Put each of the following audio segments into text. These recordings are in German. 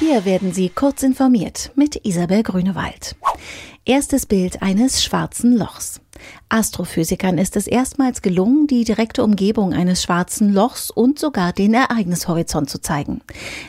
Hier werden Sie kurz informiert mit Isabel Grünewald. Erstes Bild eines schwarzen Lochs. Astrophysikern ist es erstmals gelungen, die direkte Umgebung eines schwarzen Lochs und sogar den Ereignishorizont zu zeigen.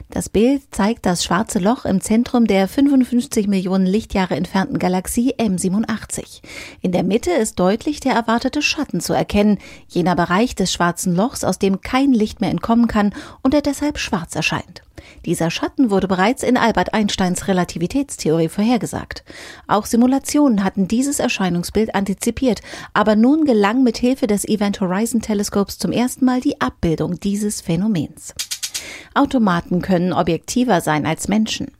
Das Bild zeigt das schwarze Loch im Zentrum der 55 Millionen Lichtjahre entfernten Galaxie M87. In der Mitte ist deutlich der erwartete Schatten zu erkennen, jener Bereich des schwarzen Lochs, aus dem kein Licht mehr entkommen kann und der deshalb schwarz erscheint. Dieser Schatten wurde bereits in Albert Einsteins Relativitätstheorie vorhergesagt. Auch Simulationen hatten dieses Erscheinungsbild antizipiert, aber nun gelang mit Hilfe des Event Horizon Teleskops zum ersten Mal die Abbildung dieses Phänomens. Automaten können objektiver sein als Menschen.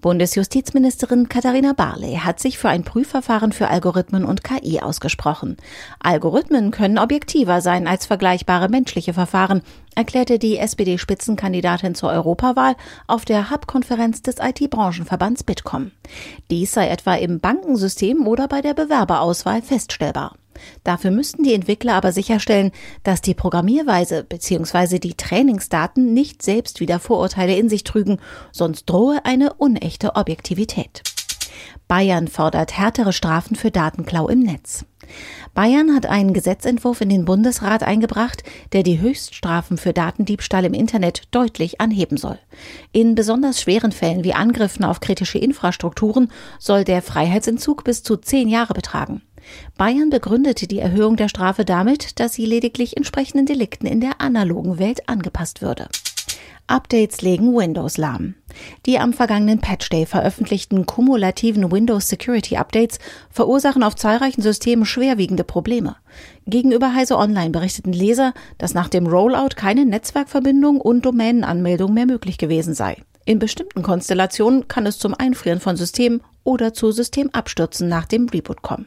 Bundesjustizministerin Katharina Barley hat sich für ein Prüfverfahren für Algorithmen und KI ausgesprochen. Algorithmen können objektiver sein als vergleichbare menschliche Verfahren, erklärte die SPD-Spitzenkandidatin zur Europawahl auf der Hub-Konferenz des IT-Branchenverbands Bitkom. Dies sei etwa im Bankensystem oder bei der Bewerberauswahl feststellbar. Dafür müssten die Entwickler aber sicherstellen, dass die Programmierweise bzw. die Trainingsdaten nicht selbst wieder Vorurteile in sich trügen, sonst drohe eine unechte Objektivität. Bayern fordert härtere Strafen für Datenklau im Netz. Bayern hat einen Gesetzentwurf in den Bundesrat eingebracht, der die Höchststrafen für Datendiebstahl im Internet deutlich anheben soll. In besonders schweren Fällen wie Angriffen auf kritische Infrastrukturen soll der Freiheitsentzug bis zu zehn Jahre betragen. Bayern begründete die Erhöhung der Strafe damit, dass sie lediglich entsprechenden Delikten in der analogen Welt angepasst würde. Updates legen Windows lahm. Die am vergangenen Patch Day veröffentlichten kumulativen Windows Security Updates verursachen auf zahlreichen Systemen schwerwiegende Probleme. Gegenüber Heise Online berichteten Leser, dass nach dem Rollout keine Netzwerkverbindung und Domänenanmeldung mehr möglich gewesen sei. In bestimmten Konstellationen kann es zum Einfrieren von Systemen oder zu Systemabstürzen nach dem Reboot kommen.